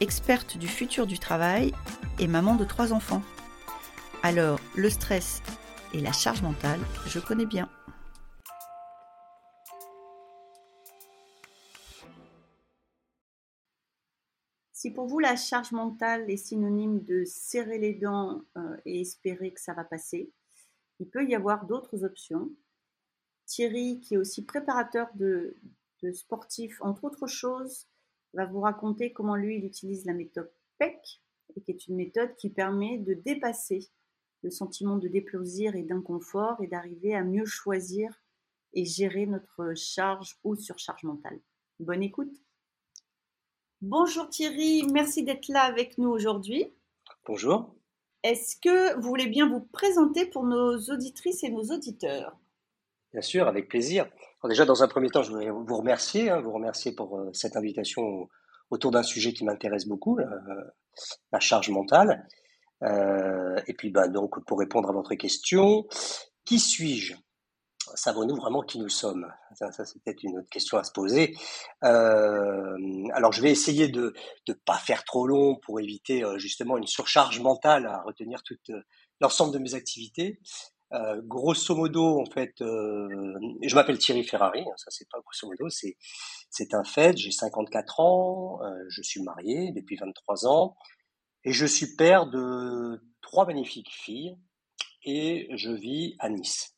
experte du futur du travail et maman de trois enfants. Alors, le stress et la charge mentale, je connais bien. Si pour vous la charge mentale est synonyme de serrer les dents euh, et espérer que ça va passer, il peut y avoir d'autres options. Thierry, qui est aussi préparateur de, de sportifs, entre autres choses, va vous raconter comment lui, il utilise la méthode PEC, et qui est une méthode qui permet de dépasser le sentiment de déplaisir et d'inconfort et d'arriver à mieux choisir et gérer notre charge ou surcharge mentale. Bonne écoute. Bonjour Thierry, merci d'être là avec nous aujourd'hui. Bonjour. Est-ce que vous voulez bien vous présenter pour nos auditrices et nos auditeurs? Bien sûr, avec plaisir. Déjà, dans un premier temps, je voudrais vous remercier, hein, vous remercier pour euh, cette invitation autour d'un sujet qui m'intéresse beaucoup, euh, la charge mentale. Euh, et puis, bah, donc, pour répondre à votre question, qui suis-je? Savons-nous vraiment qui nous sommes? Ça, c'est peut-être une autre question à se poser. Alors, je vais essayer de ne pas faire trop long pour éviter justement une surcharge mentale à retenir tout l'ensemble de mes activités. Euh, grosso modo, en fait, euh, je m'appelle Thierry Ferrari, hein, ça c'est pas grosso modo, c'est c'est un fait. J'ai 54 ans, euh, je suis marié depuis 23 ans et je suis père de trois magnifiques filles et je vis à Nice.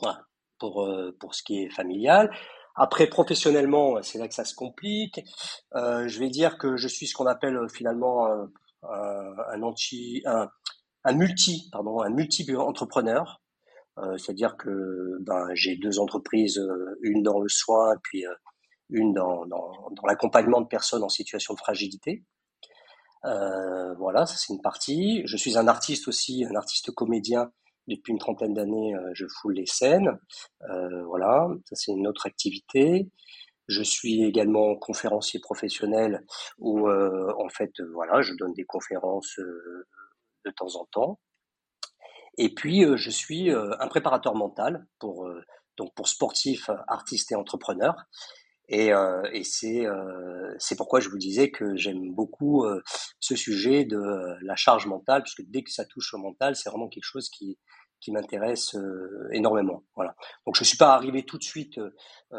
Voilà pour pour ce qui est familial. Après, professionnellement, c'est là que ça se complique. je vais dire que je suis ce qu'on appelle finalement un anti, un, un multi, pardon, un multi entrepreneur. Euh, c'est-à-dire que ben, j'ai deux entreprises, euh, une dans le soin, puis euh, une dans, l'accompagnement de personnes en situation de fragilité. Voilà, ça c'est une partie. Je suis un artiste aussi, un artiste comédien. Depuis une trentaine d'années, je foule les scènes. Voilà, ça c'est une autre activité. Je suis également conférencier professionnel où, en fait, voilà, je donne des conférences de temps en temps. Et puis, euh, je suis euh, un préparateur mental pour, euh, donc pour sportifs, artistes et entrepreneurs. Et, et c'est pourquoi je vous disais que j'aime beaucoup ce sujet de la charge mentale, puisque dès que ça touche au mental, c'est vraiment quelque chose qui, qui m'intéresse énormément. Voilà. Donc je suis pas arrivé tout de suite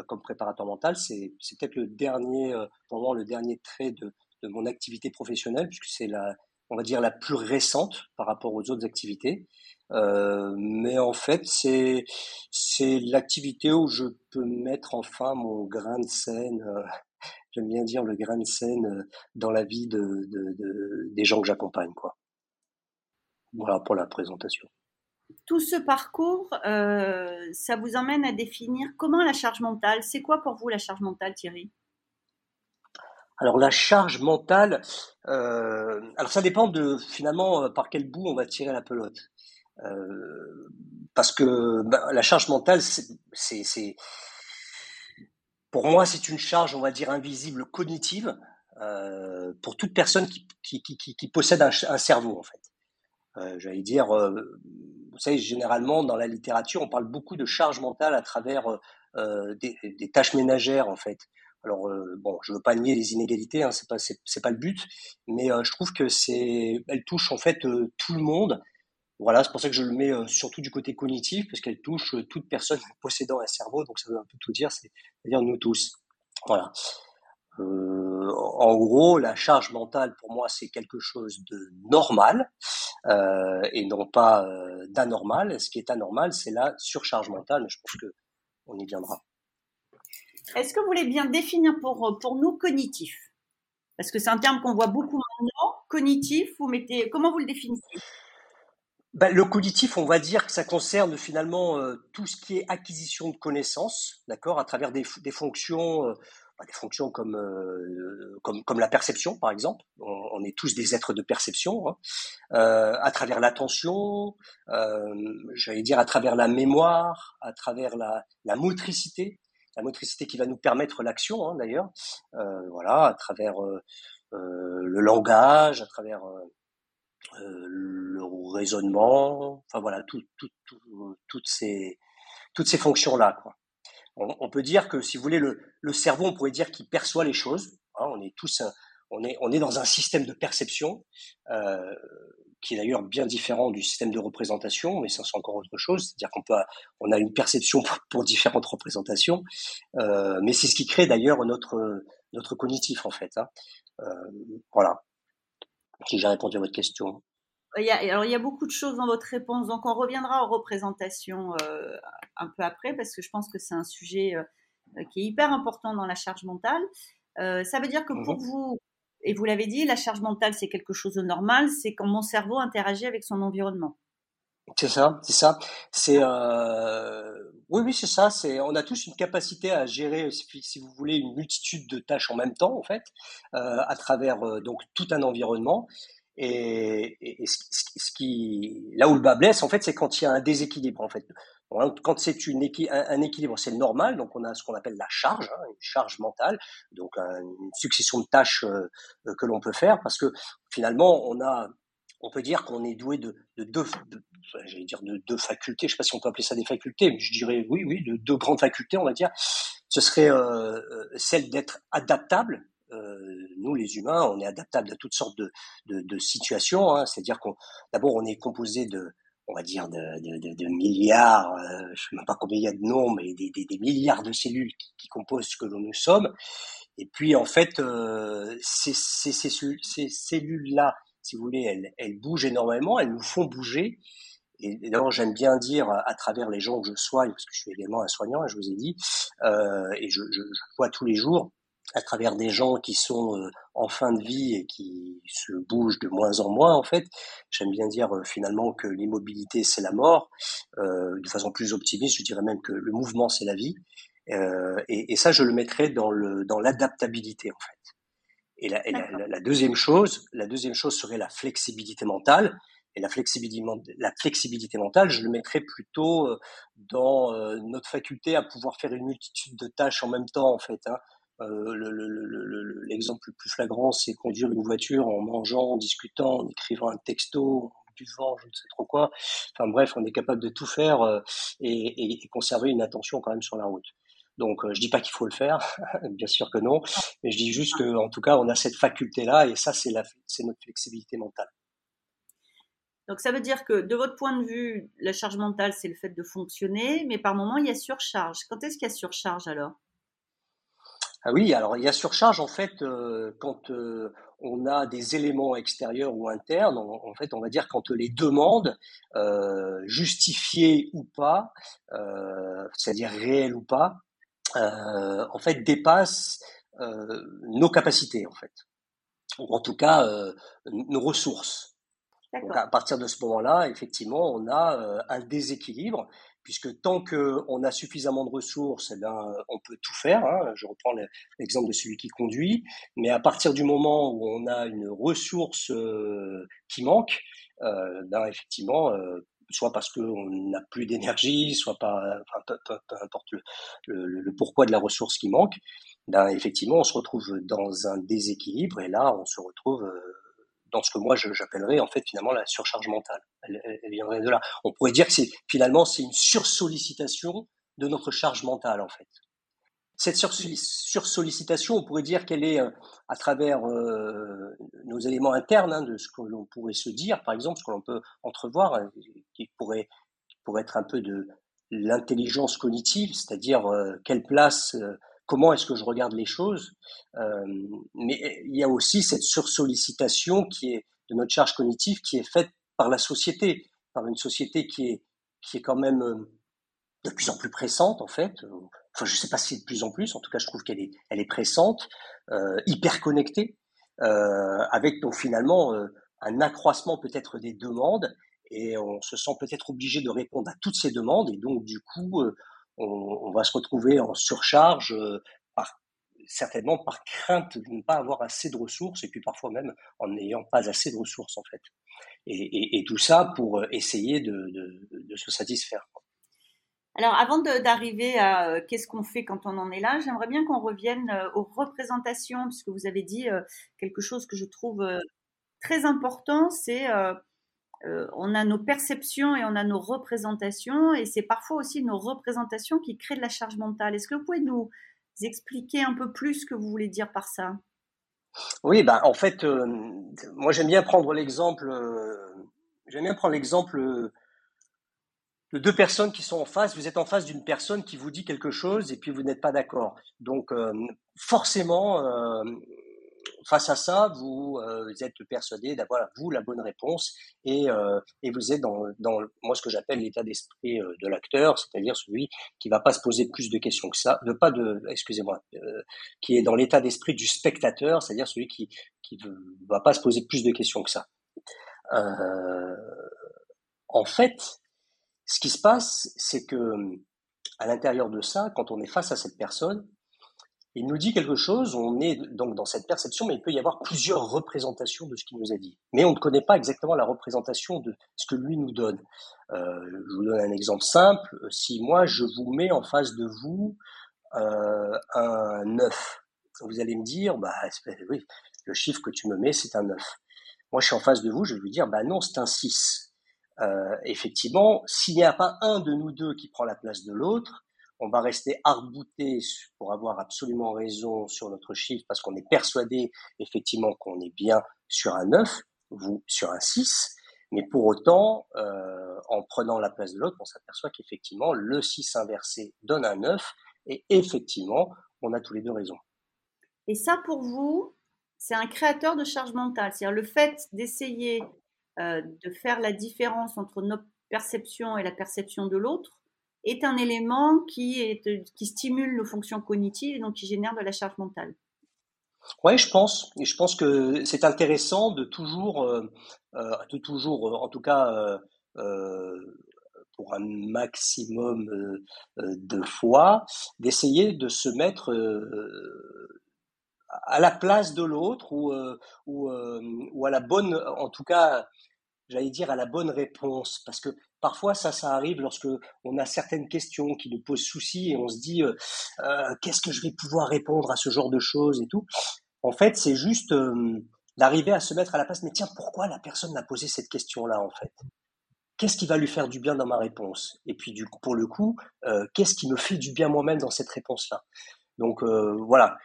comme préparateur mental. C'est peut-être le dernier, pour le dernier trait de, de mon activité professionnelle, puisque c'est la, on va dire la plus récente par rapport aux autres activités. Euh, mais en fait, c'est c'est l'activité où je peux mettre enfin mon grain de scène. Euh, j'aime bien dire le grain de scène euh, dans la vie de, de, de des gens que j'accompagne, quoi. Voilà pour la présentation. Tout ce parcours, euh, ça vous emmène à définir comment la charge mentale. C'est quoi pour vous la charge mentale, Thierry? Alors la charge mentale, euh, alors ça dépend de finalement par quel bout on va tirer la pelote. Euh, parce que ben, la charge mentale, c'est, pour moi, c'est une charge, on va dire, invisible cognitive euh, pour toute personne qui, possède un, cerveau, en fait. Euh, J'allais dire, euh, vous savez, généralement dans la littérature, on parle beaucoup de charge mentale à travers des, tâches ménagères, en fait. Alors bon, je veux pas nier les inégalités, hein, pas c'est pas le but, mais je trouve que c'est, elle touche en fait tout le monde voilà, c'est pour ça que je le mets euh, surtout du côté cognitif, parce qu'elle touche euh, toute personne possédant un cerveau, donc ça veut un peu tout dire, c'est-à-dire nous tous. Voilà. Euh, en gros, la charge mentale, pour moi, c'est quelque chose de normal et non pas d'anormal. Ce qui est anormal, c'est la surcharge mentale, je pense que on y viendra. Est-ce que vous voulez bien définir pour, pour nous cognitif? Parce que c'est un terme qu'on voit beaucoup maintenant. Cognitif, vous mettez, comment vous le définissez? Bah, le cognitif, on va dire que ça concerne finalement euh, tout ce qui est acquisition de connaissances, d'accord, à travers des, des fonctions, euh, bah, des fonctions comme, euh, comme, comme la perception, par exemple. On, est tous des êtres de perception, hein. euh, à travers l'attention, euh, j'allais dire à travers la mémoire, à travers la, la motricité, la motricité qui va nous permettre l'action hein, d'ailleurs, euh, voilà, à travers le langage, à travers le raisonnement, enfin voilà, tout, tout, toutes ces toutes ces fonctions là, quoi. On, peut dire que si vous voulez le, le cerveau, on pourrait dire qu'il perçoit les choses. Hein, on est tous on est, on est dans un système de perception euh, qui est d'ailleurs bien différent du système de représentation, mais ça c'est encore autre chose. C'est-à-dire qu'on peut, on a une perception pour, différentes représentations, euh, mais c'est ce qui crée d'ailleurs notre notre cognitif en fait. Hein. Euh, voilà. Si j'ai répondu à votre question. Il y a, alors il y a beaucoup de choses dans votre réponse, donc on reviendra aux représentations euh, un peu après parce que je pense que c'est un sujet euh, qui est hyper important dans la charge mentale. Euh, ça veut dire que pour mmh vous, et vous l'avez dit, la charge mentale, c'est quelque chose de normal, c'est quand mon cerveau interagit avec son environnement. C'est ça, c'est ça. C'est euh... oui, oui, c'est ça. On a tous une capacité à gérer, si vous voulez, une multitude de tâches en même temps, en fait, euh, à travers euh, donc tout un environnement. Et, ce, qui, là où le bas blesse, en fait, c'est quand il y a un déséquilibre. En fait, quand c'est une un, équilibre, c'est normal. Donc, on a ce qu'on appelle la charge, hein, une charge mentale, donc une succession de tâches euh, euh, que l'on peut faire, parce que finalement, on a, on peut dire qu'on est doué de, de deux, j'allais dire de deux facultés. Je sais pas si on peut appeler ça des facultés, mais je dirais oui, oui, de deux grandes facultés, on va dire. Ce serait euh, celle d'être adaptable, euh, nous les humains, on est adaptable à toutes sortes de, de, situations. Hein. C'est-à-dire qu'on, d'abord, on est composé de, on va dire, de, de, de milliards, euh, je sais même pas combien il y a de noms, mais des, des, milliards de cellules qui, qui, composent ce que nous sommes. Et puis, en fait, euh, ces, ces, ces, ces cellules-là, si vous voulez, elles, bougent énormément, elles nous font bouger. Et d'abord, j'aime bien dire à travers les gens que je soigne, parce que je suis également un soignant, je vous ai dit, euh, et je, je, vois tous les jours, à travers des gens qui sont euh, en fin de vie et qui se bougent de moins en moins en fait. J'aime bien dire euh, finalement que l'immobilité c'est la mort. Euh, de façon plus optimiste, je dirais même que le mouvement c'est la vie. Et, et, ça, je le mettrais dans l'adaptabilité en fait. Et, la, et la, la, deuxième chose, la deuxième chose serait la flexibilité mentale. Et la flexibilité, la flexibilité mentale, je le mettrais plutôt dans notre faculté à pouvoir faire une multitude de tâches en même temps en fait. Hein euh, l'exemple le, plus flagrant, c'est conduire une voiture en mangeant, en discutant, en écrivant un texto, en buvant, je ne sais trop quoi. Enfin bref, on est capable de tout faire euh, et, et, conserver une attention quand même sur la route. Donc, euh, je dis pas qu'il faut le faire, bien sûr que non, mais je dis juste que, en tout cas, on a cette faculté-là, et ça, c'est notre flexibilité mentale. Donc, ça veut dire que, de votre point de vue, la charge mentale, c'est le fait de fonctionner, mais par moment, il y a surcharge. Quand est-ce qu'il y a surcharge alors? Ah oui, alors il y a surcharge en fait euh, quand euh, on a des éléments extérieurs ou internes. En, fait, on va dire quand les demandes, euh, justifiées ou pas, c'est-à-dire réelles ou pas, en fait dépassent nos capacités en fait, ou en tout cas nos ressources. Donc à partir de ce moment-là, effectivement, on a un déséquilibre puisque tant qu'on a suffisamment de ressources, eh bien, on peut tout faire. Hein. Je reprends l'exemple de celui qui conduit, mais à partir du moment où on a une ressource euh, qui manque, euh, ben, effectivement, euh, soit parce qu'on n'a plus d'énergie, soit pas, peu, importe le, pourquoi de la ressource qui manque, ben, effectivement, on se retrouve dans un déséquilibre et là, on se retrouve euh, dans ce que moi j'appellerais en fait finalement la surcharge mentale. Elle, elle, viendrait de là. On pourrait dire que c'est finalement c'est une sursollicitation de notre charge mentale en fait. Cette sursollicitation, on pourrait dire qu'elle est euh, à travers euh, nos éléments internes hein, de ce que l'on pourrait se dire, par exemple, ce que l'on peut entrevoir, hein, qui pourrait, être un peu de l'intelligence cognitive, c'est-à-dire euh, quelle place euh, comment est-ce que je regarde les choses. Euh, mais il y a aussi cette sursollicitation qui est de notre charge cognitive qui est faite par la société, par une société qui est qui est quand même euh, de plus en plus pressante en fait. Enfin, je sais pas si de plus en plus. En tout cas, je trouve qu'elle est elle est pressante, euh, hyper connectée, euh, avec donc finalement euh, un accroissement peut-être des demandes et on se sent peut-être obligé de répondre à toutes ces demandes et donc du coup on, on, va se retrouver en surcharge euh, par certainement par crainte de ne pas avoir assez de ressources, et puis parfois même en n'ayant pas assez de ressources en fait. Et, tout ça pour essayer de, se satisfaire. Alors, avant d'arriver à qu'est-ce qu'on fait quand on en est là, j'aimerais bien qu'on revienne aux représentations, puisque vous avez dit quelque chose que je trouve très important, c'est euh, on a nos perceptions et on a nos représentations, et c'est parfois aussi nos représentations qui créent de la charge mentale. Est-ce que vous pouvez nous expliquer un peu plus ce que vous voulez dire par ça? Oui, bah, en fait, euh, moi j'aime bien prendre l'exemple, euh, j'aime bien prendre l'exemple de deux personnes qui sont en face. Vous êtes en face d'une personne qui vous dit quelque chose et puis vous n'êtes pas d'accord. Donc forcément, face à ça, vous, euh, êtes persuadé d'avoir vous la bonne réponse et, euh, et vous êtes dans, dans moi ce que j'appelle l'état d'esprit euh, de l'acteur, c'est-à-dire celui qui va pas se poser plus de questions que ça, de pas de, excusez-moi, qui est dans l'état d'esprit du spectateur, c'est-à-dire celui qui qui va pas se poser plus de questions que ça. en fait, ce qui se passe, c'est que à l'intérieur de ça, quand on est face à cette personne, il nous dit quelque chose, on est donc dans cette perception, mais il peut y avoir plusieurs représentations de ce qu'il nous a dit. Mais on ne connaît pas exactement la représentation de ce que lui nous donne. Euh, je vous donne un exemple simple. Si moi, je vous mets en face de vous euh, un 9, vous allez me dire, bah, oui, le chiffre que tu me mets, c'est un 9. Moi, je suis en face de vous, je vais vous dire, bah non, c'est un 6. Euh, effectivement, s'il n'y a pas un de nous deux qui prend la place de l'autre, on va rester arbouté pour avoir absolument raison sur notre chiffre parce qu'on est persuadé effectivement qu'on est bien sur un 9, vous sur un 6, mais pour autant, euh, en prenant la place de l'autre, on s'aperçoit qu'effectivement, le 6 inversé donne un 9, et effectivement, on a tous les deux raison. Et ça, pour vous, c'est un créateur de charge mentale. C'est-à-dire le fait d'essayer de faire la différence entre notre perception et la perception de l'autre, est un élément qui, stimule nos fonctions cognitives et donc qui génère de la charge mentale. Oui, je pense. Et je pense que c'est intéressant de toujours, euh, euh, toujours, euh, en tout cas, pour un maximum de fois, d'essayer de se mettre à la place de l'autre ou, ou, ou à la bonne, en tout cas, j'allais dire à la bonne réponse, parce que parfois ça, ça arrive lorsque on a certaines questions qui nous posent souci et on se dit euh, euh, qu'est-ce que je vais pouvoir répondre à ce genre de choses et tout. En fait, c'est juste euh, d'arriver à se mettre à la place. Mais tiens, pourquoi la personne m'a posé cette question-là en fait? Qu'est-ce qui va lui faire du bien dans ma réponse? Et puis du coup, pour le coup, qu'est-ce qui me fait du bien moi-même dans cette réponse-là? Donc voilà.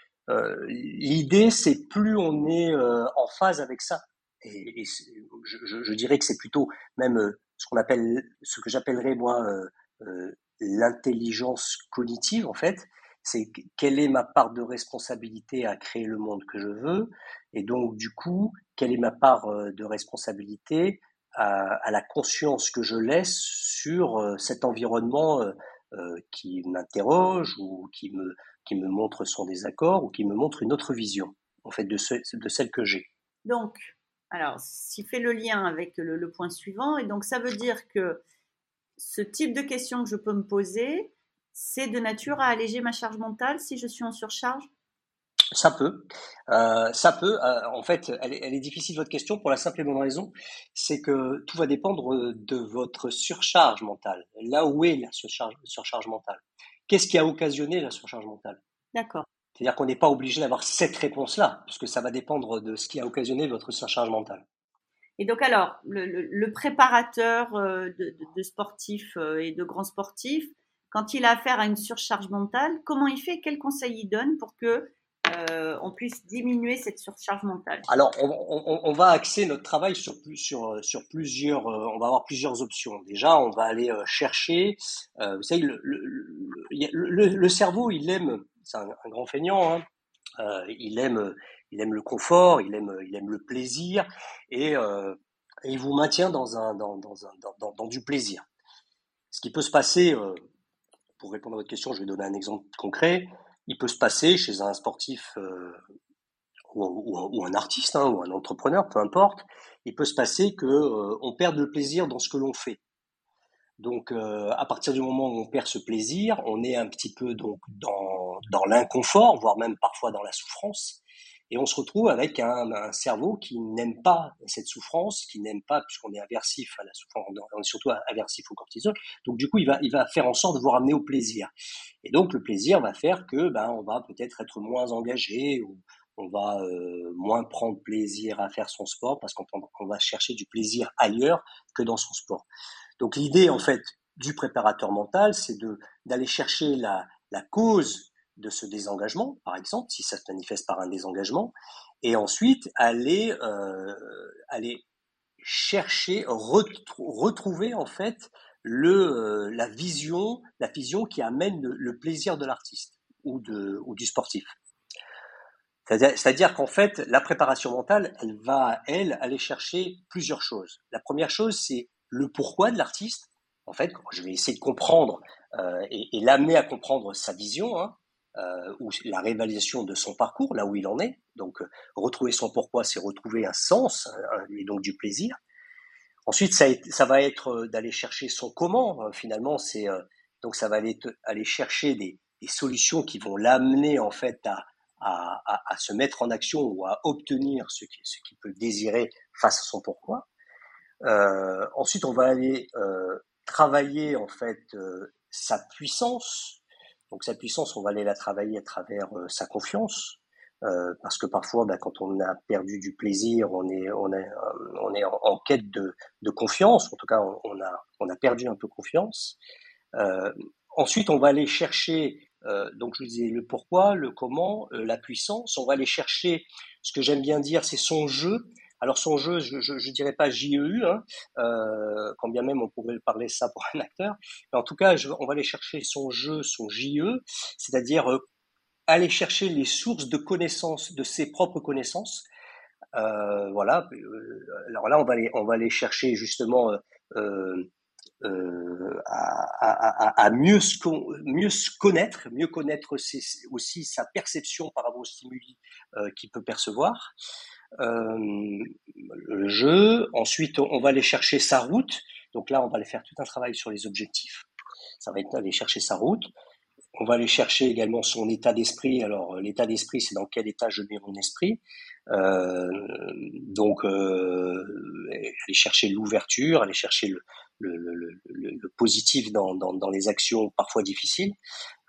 L'idée, c'est plus on est en phase avec ça, et, je, dirais que c'est plutôt même euh, ce qu'on appelle, ce que j'appellerais moi euh, euh, l'intelligence cognitive en fait. C'est quelle est ma part de responsabilité à créer le monde que je veux, et donc du coup, quelle est ma part de responsabilité à, la conscience que je laisse sur cet environnement qui m'interroge ou qui me, qui me montre son désaccord ou qui me montre une autre vision en fait de, de celle que j'ai. Donc, alors, s'il fait le lien avec le, point suivant, et donc ça veut dire que ce type de question que je peux me poser, c'est de nature à alléger ma charge mentale si je suis en surcharge? Ça peut, euh, ça peut. Euh, en fait, elle est, difficile votre question pour la simple et bonne raison, c'est que tout va dépendre de votre surcharge mentale. Là où est la surcharge mentale? Qu'est-ce qui a occasionné la surcharge mentale? D'accord. C'est-à-dire qu'on n'est pas obligé d'avoir cette réponse-là, puisque ça va dépendre de ce qui a occasionné votre surcharge mentale. Et donc alors, le, préparateur euh, de, sportifs euh, et de grands sportifs, quand il a affaire à une surcharge mentale, comment il fait? Quel conseil il donne pour que euh, on puisse diminuer cette surcharge mentale Alors, on, va axer notre travail sur, sur plusieurs. on va avoir plusieurs options. Déjà, on va aller chercher. vous savez, le, cerveau, il aime c'est un, grand feignant. Hein. Euh, il aime, il aime le confort, il aime, il aime le plaisir, et, euh, il vous maintient dans du plaisir. Ce qui peut se passer, euh, pour répondre à votre question, je vais donner un exemple concret. Il peut se passer chez un sportif ou, ou, un artiste hein, ou un entrepreneur, peu importe, il peut se passer que on perde le plaisir dans ce que l'on fait. Donc, euh, à partir du moment où on perd ce plaisir, on est un petit peu donc dans, dans l'inconfort, voire même parfois dans la souffrance. Et on se retrouve avec un, cerveau qui n'aime pas cette souffrance, qui n'aime pas, puisqu'on est aversif à la souffrance, on est surtout aversif au cortisol. Donc du coup, il va, il va faire en sorte de vous ramener au plaisir. Et donc le plaisir va faire que, ben, on va peut-être être moins engagé ou on va euh, moins prendre plaisir à faire son sport parce qu'on va chercher du plaisir ailleurs que dans son sport. Donc l'idée en fait du préparateur mental, c'est de d'aller chercher la, la cause de ce désengagement, par exemple, si ça se manifeste par un désengagement, et ensuite aller, euh, aller chercher, retrouver en fait le, euh, la vision, la vision qui amène le, plaisir de l'artiste ou, de, ou du sportif. C'est-à-dire qu'en fait, la préparation mentale, elle va, elle, aller chercher plusieurs choses. La première chose, c'est le pourquoi de l'artiste. En fait, je vais essayer de comprendre euh, et, et l'amener à comprendre sa vision, hein, euh, ou la réalisation de son parcours, là où il en est. Donc, euh, retrouver son pourquoi, c'est retrouver un sens et donc du plaisir. Ensuite, ça, va être euh, d'aller chercher son comment. Finalement, c'est donc ça va aller, aller chercher des, solutions qui vont l'amener en fait à, à, se mettre en action ou à obtenir ce qu'il peut désirer face à son pourquoi. Ensuite, on va aller travailler en fait sa puissance, donc sa puissance, on va aller la travailler à travers euh, sa confiance, euh, parce que parfois, bah, quand on a perdu du plaisir, on est, on est, euh, on est en, quête de, de, confiance. En tout cas, on, a, on a perdu un peu confiance. Euh, ensuite, on va aller chercher, donc je vous disais le pourquoi, le comment, la puissance. On va aller chercher, ce que j'aime bien dire, c'est son jeu. Alors son jeu, je ne dirais pas JEU, hein, euh, quand bien même on pourrait parler ça pour un acteur, mais en tout cas, je, on va aller chercher son jeu, son JE, c'est-à-dire euh, aller chercher les sources de connaissances, de ses propres connaissances. Euh, voilà. Euh, alors là, on va aller, on va aller chercher justement euh, euh, à, à, à, mieux, se, mieux se connaître, mieux connaître aussi sa perception par rapport aux stimuli euh, qu'il peut percevoir euh, le jeu. Ensuite, on va aller chercher sa route. Donc là, on va aller faire tout un travail sur les objectifs. Ça va être aller chercher sa route. On va aller chercher également son état d'esprit. Alors, l'état d'esprit, c'est dans quel état je mets mon esprit. Euh, donc, euh, aller chercher l'ouverture, aller chercher le, positif dans, les actions parfois difficiles.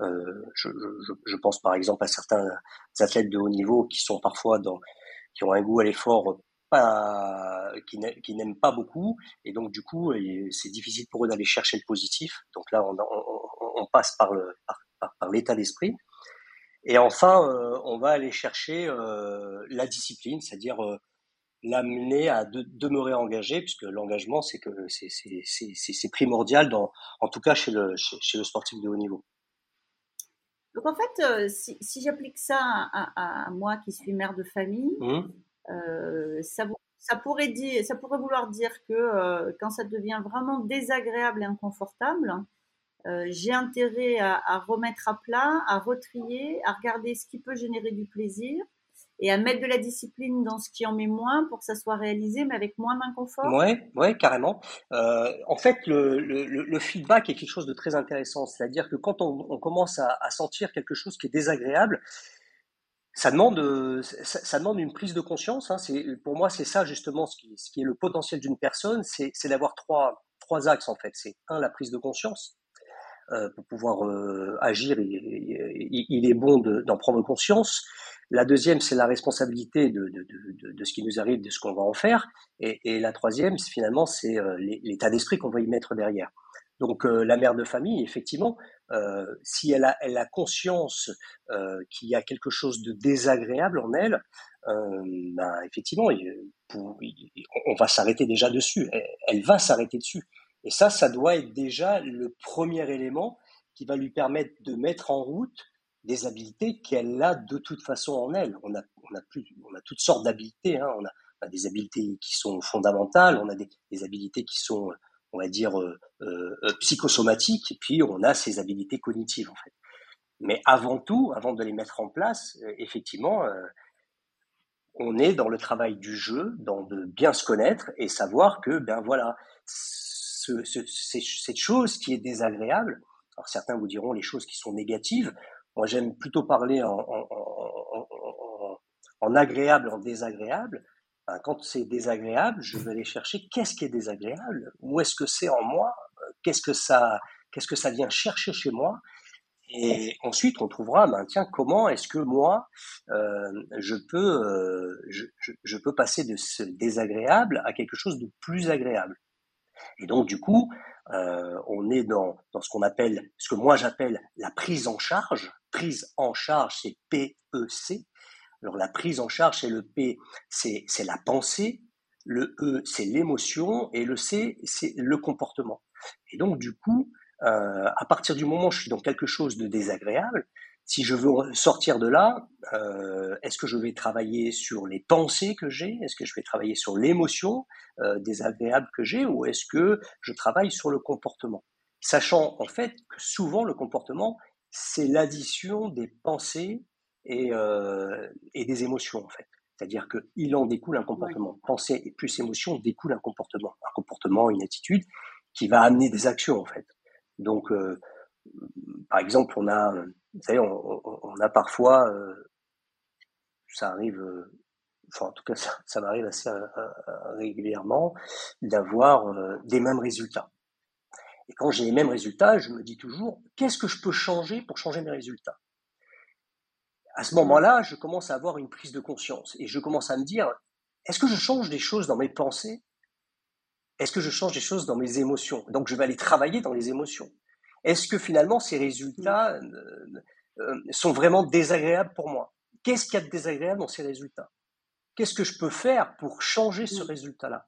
Euh, je, pense par exemple à certains athlètes de haut niveau qui sont parfois dans qui ont un goût à l'effort pas, qui n'aiment pas beaucoup, et donc du coup, c'est difficile pour eux d'aller chercher le positif. Donc là, on, passe par le par, l'état d'esprit. Et enfin, euh, on va aller chercher euh, la discipline, c'est-à-dire euh, l'amener à de, demeurer engagé, puisque l'engagement, c'est que c'est primordial, dans, en tout cas chez le, chez le sportif de haut niveau. Donc en fait, euh, si, si j'applique ça à, à, moi qui suis mère de famille, mmh. euh, ça, ça, pourrait dire, ça pourrait vouloir dire que euh, quand ça devient vraiment désagréable et inconfortable, j'ai intérêt à, à, remettre à plat, à retrier, à regarder ce qui peut générer du plaisir et à mettre de la discipline dans ce qui en met moins pour que ça soit réalisé, mais avec moins d'inconfort. Ouais, ouais, carrément. Euh, en fait, le, feedback est quelque chose de très intéressant. C'est-à-dire que quand on, commence à, sentir quelque chose qui est désagréable, ça demande, ça, ça demande une prise de conscience. Hein. Pour moi, c'est ça justement ce qui, ce qui est le potentiel d'une personne, c'est, c'est d'avoir trois, trois axes en fait. C'est un, la prise de conscience. Euh, pour pouvoir euh, agir, il, est bon d'en prendre conscience. La deuxième, c'est la responsabilité de, de, de, ce qui nous arrive, de ce qu'on va en faire. Et, la troisième, finalement, c'est euh, l'état d'esprit qu'on va y mettre derrière. Donc la mère de famille, effectivement, si elle a, elle a conscience qu'il y a quelque chose de désagréable en elle, ben, effectivement, on va s'arrêter déjà dessus. Elle va s'arrêter dessus. Et ça, ça doit être déjà le premier élément qui va lui permettre de mettre en route des habiletés qu'elle a de toute façon en elle. On a, on a, plus, on a toutes sortes d'habiletés. Hein. On, a, des habiletés qui sont fondamentales, on a des, des habiletés qui sont, on va dire, euh, euh, psychosomatiques, et puis on a ces habiletés cognitives en fait. Mais avant tout, avant de les mettre en place, euh, effectivement, euh, on est dans le travail du jeu, dans de bien se connaître et savoir que, ben voilà, cette chose qui est désagréable. Alors certains vous diront les choses qui sont négatives. Moi, j'aime plutôt parler en, en, agréable, en désagréable. quand c'est désagréable, je vais aller chercher qu'est-ce qui est désagréable, où est-ce que c'est en moi, qu'est-ce que ça, qu'est-ce que ça vient chercher chez moi, et ensuite, on trouvera, ben, tiens, comment est-ce que moi, euh, je, peux, euh, je, peux passer de ce désagréable à quelque chose de plus agréable. Et donc, du coup, euh, on est dans, dans ce qu'on appelle, ce que moi j'appelle la prise en charge. Prise en charge, c'est P-E-C. Alors, la prise en charge, c'est le P, c'est la pensée. Le E, c'est l'émotion. Et le C, c'est le comportement. Et donc, du coup, euh, à partir du moment où je suis dans quelque chose de désagréable, si je veux sortir de là, euh, est-ce que je vais travailler sur les pensées que j'ai? Est-ce que je vais travailler sur l'émotion euh, désagréable que j'ai? Ou est-ce que je travaille sur le comportement? Sachant en fait que souvent le comportement, c'est l'addition des pensées et, euh, et, des émotions en fait. C'est-à-dire qu'il en découle un comportement. Pensée plus émotion découle un comportement. Un comportement, une attitude qui va amener des actions en fait. Donc, euh, par exemple, on a, vous savez, on, a parfois, euh, ça arrive, euh, enfin en tout cas ça, m'arrive assez régulièrement, d'avoir des mêmes résultats. Et quand j'ai les mêmes résultats, je me dis toujours, qu'est-ce que je peux changer pour changer mes résultats? À ce moment-là, je commence à avoir une prise de conscience et je commence à me dire, est-ce que je change des choses dans mes pensées? Est-ce que je change des choses dans mes émotions? Donc je vais aller travailler dans les émotions. Est-ce que finalement ces résultats euh, euh, sont vraiment désagréables pour moi? Qu'est-ce qu'il y a de désagréable dans ces résultats? Qu'est-ce que je peux faire pour changer ce résultat-là?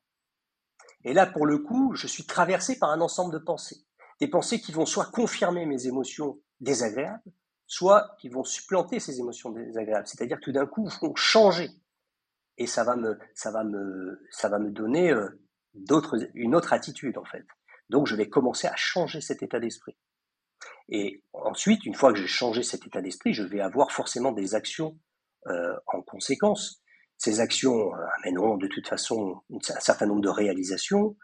Et là, pour le coup, je suis traversé par un ensemble de pensées. Des pensées qui vont soit confirmer mes émotions désagréables, soit qui vont supplanter ces émotions désagréables. C'est-à-dire que tout d'un coup, vont changer. Et ça va me, ça va me, ça va me donner euh, d'autres, une autre attitude en fait. Donc je vais commencer à changer cet état d'esprit. Et ensuite, une fois que j'ai changé cet état d'esprit, je vais avoir forcément des actions euh, en conséquence. Ces actions euh, amèneront de toute façon un certain nombre de réalisations,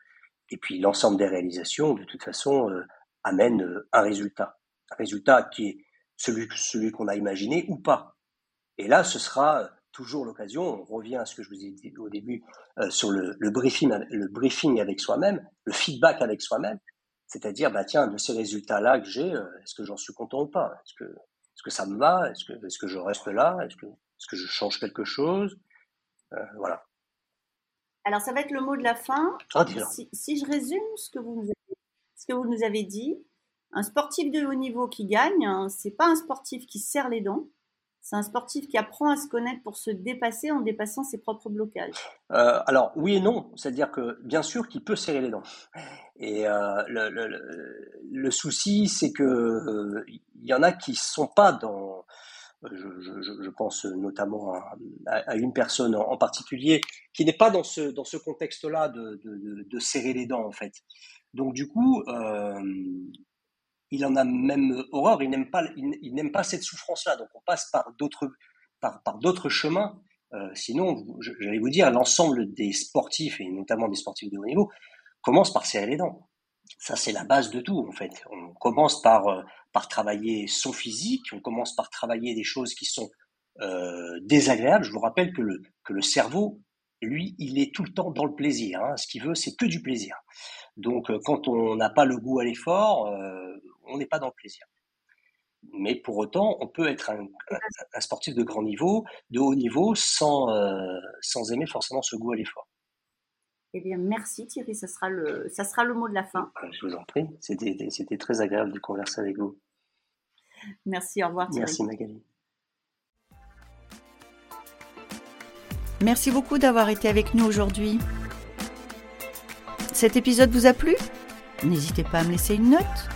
et puis l'ensemble des réalisations, de toute façon, euh, amène un résultat. Un résultat qui est celui, celui qu'on a imaginé ou pas. Et là, ce sera toujours l'occasion, on revient à ce que je vous ai dit au début euh, sur le, briefing, le briefing avec soi-même, le feedback avec soi-même, c'est-à-dire, bah tiens, de ces résultats-là que j'ai, euh, est-ce que j'en suis content ou pas? Est-ce que, est-ce que ça me va? Est-ce que, est-ce que je reste là? Est-ce que, est-ce que je change quelque chose? Euh, Voilà. Alors, ça va être le mot de la fin. Ah, si, si, je résume ce que, vous nous avez, ce que vous nous avez dit, un sportif de haut niveau qui gagne, hein, c'est pas un sportif qui serre les dents, c'est un sportif qui apprend à se connaître pour se dépasser en dépassant ses propres blocages. Euh, alors oui et non, c'est-à-dire que bien sûr qu'il peut serrer les dents. Et euh, le, souci, c'est que euh, il y en a qui sont pas dans. Je, pense notamment à, une personne en, particulier qui n'est pas dans ce dans ce contexte-là de, de, serrer les dents en fait. Donc du coup, il en a même horreur, il n'aime pas, il, n'aime pas cette souffrance-là. Donc on passe par d'autres, par, d'autres chemins. Euh, sinon, j'allais vous dire, l'ensemble des sportifs, et notamment des sportifs de haut niveau, commence par serrer les dents. Ça, c'est la base de tout, en fait. On commence par, euh, par travailler son physique, on commence par travailler des choses qui sont euh, désagréables. Je vous rappelle que le, que le cerveau, lui, il est tout le temps dans le plaisir. Hein. Ce qu'il veut, c'est que du plaisir. Donc, quand on n'a pas le goût à l'effort, on n'est pas dans le plaisir. Mais pour autant, on peut être un, sportif de grand niveau, de haut niveau, sans, euh, sans aimer forcément ce goût à l'effort. Eh bien, merci Thierry, ça sera le, ça sera le mot de la fin. Ah, je vous en prie, c'était, c'était très agréable de converser avec vous. Merci, au revoir Thierry. Merci Magali. Merci beaucoup d'avoir été avec nous aujourd'hui. Cet épisode vous a plu? N'hésitez pas à me laisser une note.